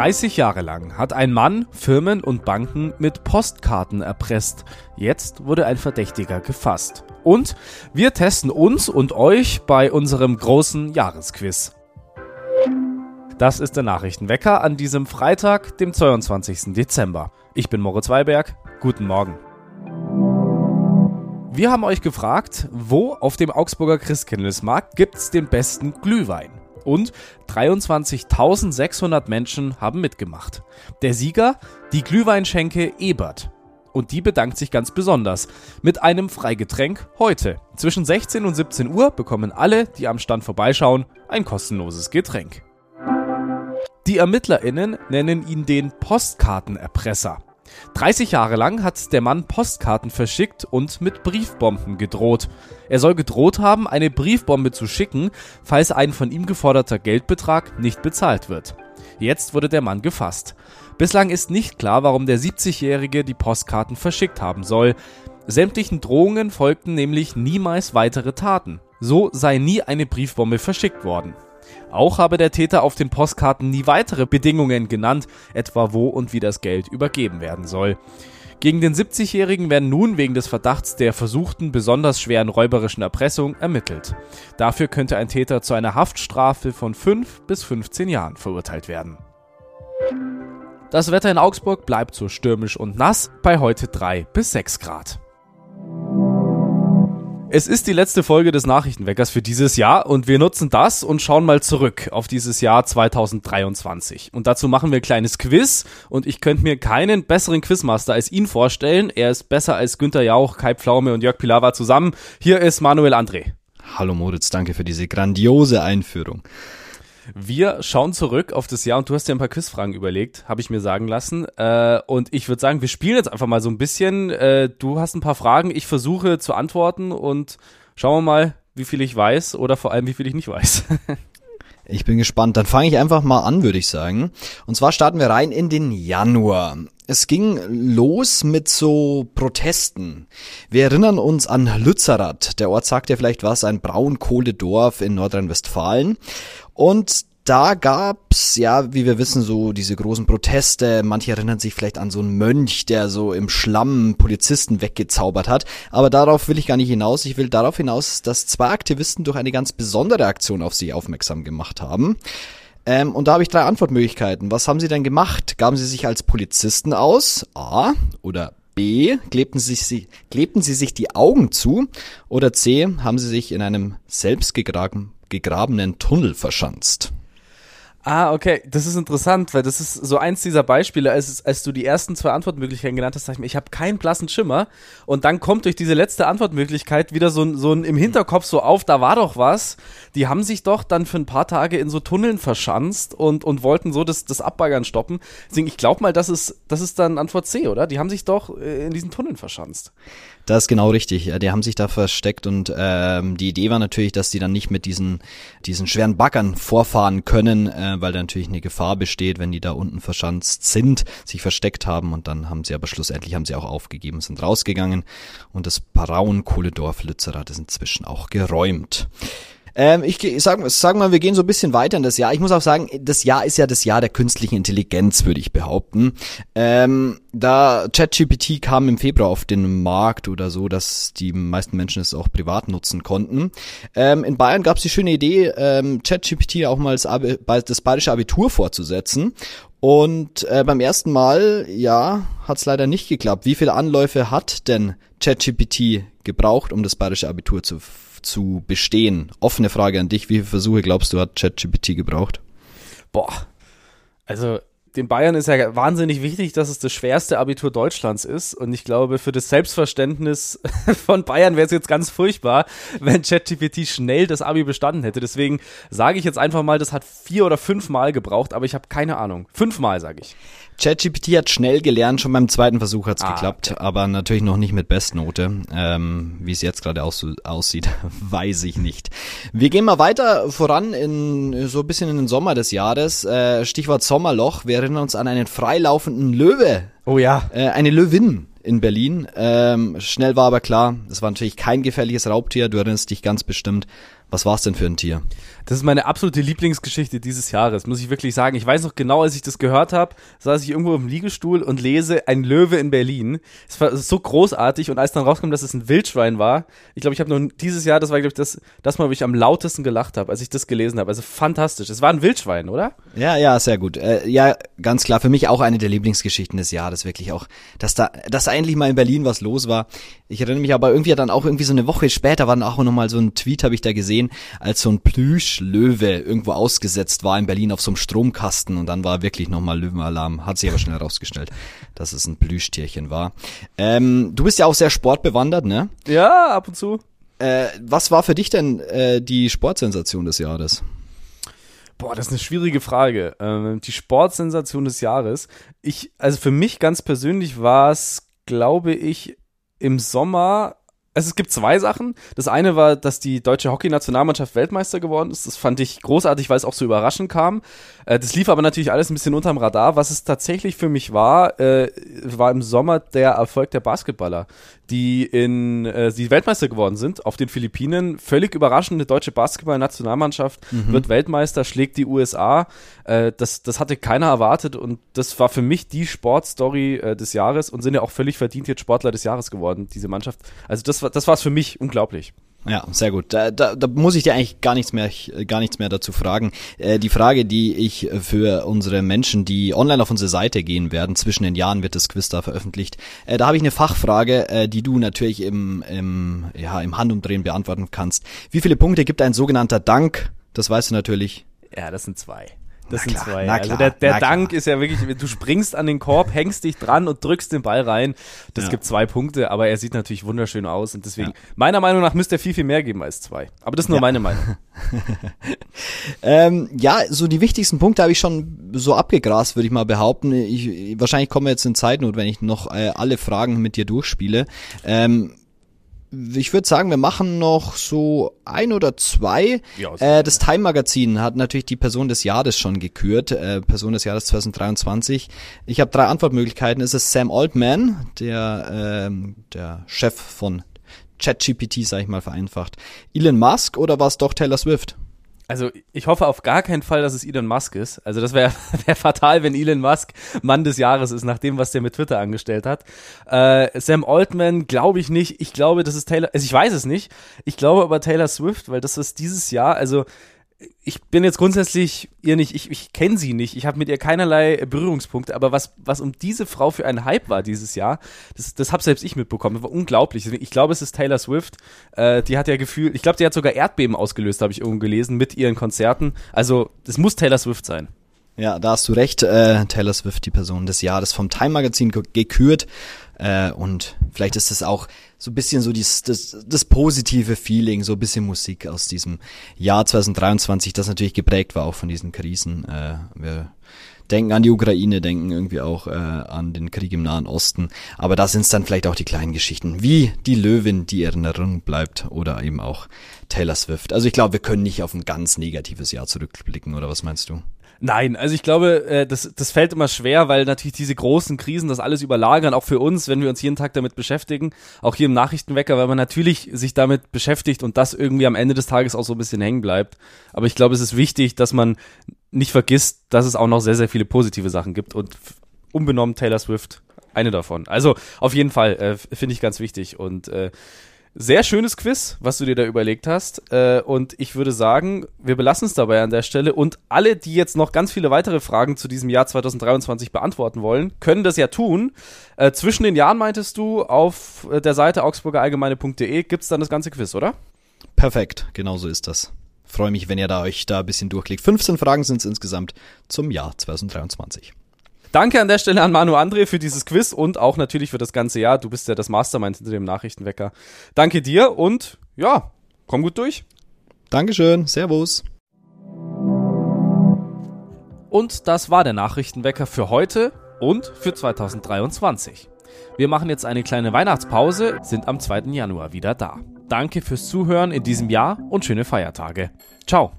30 Jahre lang hat ein Mann Firmen und Banken mit Postkarten erpresst. Jetzt wurde ein Verdächtiger gefasst. Und wir testen uns und euch bei unserem großen Jahresquiz. Das ist der Nachrichtenwecker an diesem Freitag, dem 22. Dezember. Ich bin Moritz Weiberg. Guten Morgen. Wir haben euch gefragt, wo auf dem Augsburger Christkindlesmarkt gibt's den besten Glühwein? Und 23.600 Menschen haben mitgemacht. Der Sieger? Die Glühweinschenke Ebert. Und die bedankt sich ganz besonders mit einem Freigetränk heute. Zwischen 16 und 17 Uhr bekommen alle, die am Stand vorbeischauen, ein kostenloses Getränk. Die ErmittlerInnen nennen ihn den Postkartenerpresser. 30 Jahre lang hat der Mann Postkarten verschickt und mit Briefbomben gedroht. Er soll gedroht haben, eine Briefbombe zu schicken, falls ein von ihm geforderter Geldbetrag nicht bezahlt wird. Jetzt wurde der Mann gefasst. Bislang ist nicht klar, warum der 70-Jährige die Postkarten verschickt haben soll. Sämtlichen Drohungen folgten nämlich niemals weitere Taten. So sei nie eine Briefbombe verschickt worden. Auch habe der Täter auf den Postkarten nie weitere Bedingungen genannt, etwa wo und wie das Geld übergeben werden soll. Gegen den 70-Jährigen werden nun wegen des Verdachts der versuchten besonders schweren räuberischen Erpressung ermittelt. Dafür könnte ein Täter zu einer Haftstrafe von 5 bis 15 Jahren verurteilt werden. Das Wetter in Augsburg bleibt so stürmisch und nass bei heute 3 bis 6 Grad. Es ist die letzte Folge des Nachrichtenweckers für dieses Jahr und wir nutzen das und schauen mal zurück auf dieses Jahr 2023. Und dazu machen wir ein kleines Quiz und ich könnte mir keinen besseren Quizmaster als ihn vorstellen. Er ist besser als Günther Jauch, Kai Pflaume und Jörg Pilawa zusammen. Hier ist Manuel André. Hallo Moritz, danke für diese grandiose Einführung. Wir schauen zurück auf das Jahr und du hast dir ein paar Quizfragen überlegt, habe ich mir sagen lassen. Äh, und ich würde sagen, wir spielen jetzt einfach mal so ein bisschen. Äh, du hast ein paar Fragen, ich versuche zu antworten und schauen wir mal, wie viel ich weiß oder vor allem, wie viel ich nicht weiß. Ich bin gespannt. Dann fange ich einfach mal an, würde ich sagen. Und zwar starten wir rein in den Januar. Es ging los mit so Protesten. Wir erinnern uns an Lützerath. Der Ort sagt ja vielleicht was, ein Braunkohledorf in Nordrhein-Westfalen. Und da gab's ja, wie wir wissen, so diese großen Proteste. Manche erinnern sich vielleicht an so einen Mönch, der so im Schlamm Polizisten weggezaubert hat. Aber darauf will ich gar nicht hinaus. Ich will darauf hinaus, dass zwei Aktivisten durch eine ganz besondere Aktion auf sie aufmerksam gemacht haben. Ähm, und da habe ich drei Antwortmöglichkeiten. Was haben sie denn gemacht? Gaben sie sich als Polizisten aus? A. Oder B. Klebten sie, sich, klebten sie sich die Augen zu? Oder C. Haben sie sich in einem selbstgegrabenen Tunnel verschanzt? Ah, okay, das ist interessant, weil das ist so eins dieser Beispiele, als, als du die ersten zwei Antwortmöglichkeiten genannt hast, dachte ich mir, ich habe keinen blassen Schimmer und dann kommt durch diese letzte Antwortmöglichkeit wieder so ein, so ein im Hinterkopf so auf, da war doch was. Die haben sich doch dann für ein paar Tage in so Tunneln verschanzt und, und wollten so das, das Abbaggern stoppen. Deswegen, ich glaube mal, das ist, das ist dann Antwort C, oder? Die haben sich doch äh, in diesen Tunneln verschanzt. Das ist genau richtig. Die haben sich da versteckt und ähm, die Idee war natürlich, dass die dann nicht mit diesen, diesen schweren Baggern vorfahren können, äh, weil da natürlich eine Gefahr besteht, wenn die da unten verschanzt sind, sich versteckt haben und dann haben sie aber schlussendlich haben sie auch aufgegeben, sind rausgegangen und das Braunkohledorf Lützerath ist inzwischen auch geräumt. Ähm, ich sag, sag mal, wir gehen so ein bisschen weiter in das Jahr. Ich muss auch sagen, das Jahr ist ja das Jahr der künstlichen Intelligenz, würde ich behaupten. Ähm, da ChatGPT kam im Februar auf den Markt oder so, dass die meisten Menschen es auch privat nutzen konnten. Ähm, in Bayern gab es die schöne Idee, ähm, ChatGPT auch mal das, das bayerische Abitur fortzusetzen. Und äh, beim ersten Mal, ja, hat es leider nicht geklappt. Wie viele Anläufe hat denn ChatGPT gebraucht, um das bayerische Abitur zu zu bestehen? Offene Frage an dich. Wie viele Versuche glaubst du, hat ChatGPT gebraucht? Boah. Also, den Bayern ist ja wahnsinnig wichtig, dass es das schwerste Abitur Deutschlands ist. Und ich glaube, für das Selbstverständnis von Bayern wäre es jetzt ganz furchtbar, wenn ChatGPT schnell das Abi bestanden hätte. Deswegen sage ich jetzt einfach mal, das hat vier oder fünf Mal gebraucht, aber ich habe keine Ahnung. Fünfmal, sage ich. ChatGPT hat schnell gelernt, schon beim zweiten Versuch hat's ah, geklappt, okay. aber natürlich noch nicht mit Bestnote. Ähm, Wie es jetzt gerade aus, aussieht, weiß ich nicht. Wir gehen mal weiter voran in so ein bisschen in den Sommer des Jahres. Äh, Stichwort Sommerloch. Wir erinnern uns an einen freilaufenden Löwe. Oh ja. Äh, eine Löwin in Berlin. Ähm, schnell war aber klar, es war natürlich kein gefährliches Raubtier. Du erinnerst dich ganz bestimmt. Was war's denn für ein Tier? Das ist meine absolute Lieblingsgeschichte dieses Jahres, muss ich wirklich sagen. Ich weiß noch genau, als ich das gehört habe, saß ich irgendwo im Liegestuhl und lese Ein Löwe in Berlin. Es war so großartig und als dann rauskam, dass es ein Wildschwein war, ich glaube, ich habe nur dieses Jahr, das war glaube ich das, das Mal, wo ich am lautesten gelacht habe, als ich das gelesen habe. Also fantastisch. Es war ein Wildschwein, oder? Ja, ja, sehr gut. Äh, ja, ganz klar. Für mich auch eine der Lieblingsgeschichten des Jahres, wirklich auch, dass da, dass da endlich mal in Berlin was los war. Ich erinnere mich aber irgendwie dann auch irgendwie so eine Woche später war dann auch nochmal so ein Tweet, habe ich da gesehen, als so ein Plüschlöwe irgendwo ausgesetzt war in Berlin auf so einem Stromkasten und dann war wirklich nochmal Löwenalarm. Hat sich aber schnell herausgestellt, dass es ein Plüschtierchen war. Ähm, du bist ja auch sehr sportbewandert, ne? Ja, ab und zu. Äh, was war für dich denn äh, die Sportsensation des Jahres? Boah, das ist eine schwierige Frage. Ähm, die Sportsensation des Jahres. Ich, also für mich ganz persönlich war es, glaube ich, im Sommer also es gibt zwei Sachen. Das eine war, dass die deutsche Hockey-Nationalmannschaft Weltmeister geworden ist. Das fand ich großartig, weil es auch so überraschend kam. Äh, das lief aber natürlich alles ein bisschen unterm Radar. Was es tatsächlich für mich war, äh, war im Sommer der Erfolg der Basketballer, die in äh, die Weltmeister geworden sind auf den Philippinen. Völlig überraschende deutsche Basketball-Nationalmannschaft mhm. wird Weltmeister, schlägt die USA. Das, das hatte keiner erwartet und das war für mich die Sportstory des Jahres und sind ja auch völlig verdient jetzt Sportler des Jahres geworden, diese Mannschaft. Also das war das war's für mich unglaublich. Ja, sehr gut. Da, da, da muss ich dir eigentlich gar nichts mehr, gar nichts mehr dazu fragen. Äh, die Frage, die ich für unsere Menschen, die online auf unsere Seite gehen werden, zwischen den Jahren wird das Quiz da veröffentlicht. Äh, da habe ich eine Fachfrage, äh, die du natürlich im, im, ja, im Handumdrehen beantworten kannst. Wie viele Punkte gibt ein sogenannter Dank? Das weißt du natürlich. Ja, das sind zwei. Das na sind klar, zwei. Na also der, der Dank klar. ist ja wirklich, du springst an den Korb, hängst dich dran und drückst den Ball rein. Das ja. gibt zwei Punkte, aber er sieht natürlich wunderschön aus und deswegen, ja. meiner Meinung nach, müsste er viel, viel mehr geben als zwei. Aber das ist nur ja. meine Meinung. ähm, ja, so die wichtigsten Punkte habe ich schon so abgegrast, würde ich mal behaupten. Ich, wahrscheinlich kommen wir jetzt in Zeitnot, wenn ich noch äh, alle Fragen mit dir durchspiele. Ähm, ich würde sagen, wir machen noch so ein oder zwei. Ja, äh, das Time Magazin hat natürlich die Person des Jahres schon gekürt, äh, Person des Jahres 2023. Ich habe drei Antwortmöglichkeiten. Ist es Sam Altman, der äh, der Chef von ChatGPT, sage ich mal vereinfacht, Elon Musk oder war es doch Taylor Swift? Also ich hoffe auf gar keinen Fall, dass es Elon Musk ist. Also das wäre wär fatal, wenn Elon Musk Mann des Jahres ist, nach dem, was der mit Twitter angestellt hat. Äh, Sam Altman glaube ich nicht. Ich glaube, das ist Taylor, also ich weiß es nicht. Ich glaube aber Taylor Swift, weil das ist dieses Jahr, also ich bin jetzt grundsätzlich ihr nicht, ich, ich kenne sie nicht, ich habe mit ihr keinerlei Berührungspunkte, aber was, was um diese Frau für ein Hype war dieses Jahr, das, das habe selbst ich mitbekommen, das war unglaublich. Ich glaube, es ist Taylor Swift, äh, die hat ja Gefühl, ich glaube, die hat sogar Erdbeben ausgelöst, habe ich irgendwo gelesen, mit ihren Konzerten. Also, das muss Taylor Swift sein. Ja, da hast du recht, äh, Taylor Swift, die Person des Jahres vom Time Magazin gekürt. Äh, und vielleicht ist das auch so ein bisschen so dies, das, das positive Feeling, so ein bisschen Musik aus diesem Jahr 2023, das natürlich geprägt war auch von diesen Krisen. Äh, wir denken an die Ukraine, denken irgendwie auch äh, an den Krieg im Nahen Osten. Aber da sind es dann vielleicht auch die kleinen Geschichten, wie die Löwin, die in Erinnerung bleibt, oder eben auch Taylor Swift. Also ich glaube, wir können nicht auf ein ganz negatives Jahr zurückblicken, oder was meinst du? Nein, also ich glaube, äh, das, das fällt immer schwer, weil natürlich diese großen Krisen das alles überlagern, auch für uns, wenn wir uns jeden Tag damit beschäftigen, auch hier im Nachrichtenwecker, weil man natürlich sich damit beschäftigt und das irgendwie am Ende des Tages auch so ein bisschen hängen bleibt. Aber ich glaube, es ist wichtig, dass man nicht vergisst, dass es auch noch sehr, sehr viele positive Sachen gibt und unbenommen Taylor Swift eine davon. Also auf jeden Fall äh, finde ich ganz wichtig und äh, sehr schönes Quiz, was du dir da überlegt hast. Äh, und ich würde sagen, wir belassen es dabei an der Stelle. Und alle, die jetzt noch ganz viele weitere Fragen zu diesem Jahr 2023 beantworten wollen, können das ja tun. Äh, zwischen den Jahren meintest du, auf äh, der Seite augsburgerallgemeine.de gibt es dann das ganze Quiz, oder? Perfekt, genau so ist das. Freue mich, wenn ihr da euch da ein bisschen durchklickt. 15 Fragen sind es insgesamt zum Jahr 2023. Danke an der Stelle an Manu André für dieses Quiz und auch natürlich für das ganze Jahr. Du bist ja das Mastermind hinter dem Nachrichtenwecker. Danke dir und ja, komm gut durch. Dankeschön. Servus. Und das war der Nachrichtenwecker für heute und für 2023. Wir machen jetzt eine kleine Weihnachtspause, sind am 2. Januar wieder da. Danke fürs Zuhören in diesem Jahr und schöne Feiertage. Ciao.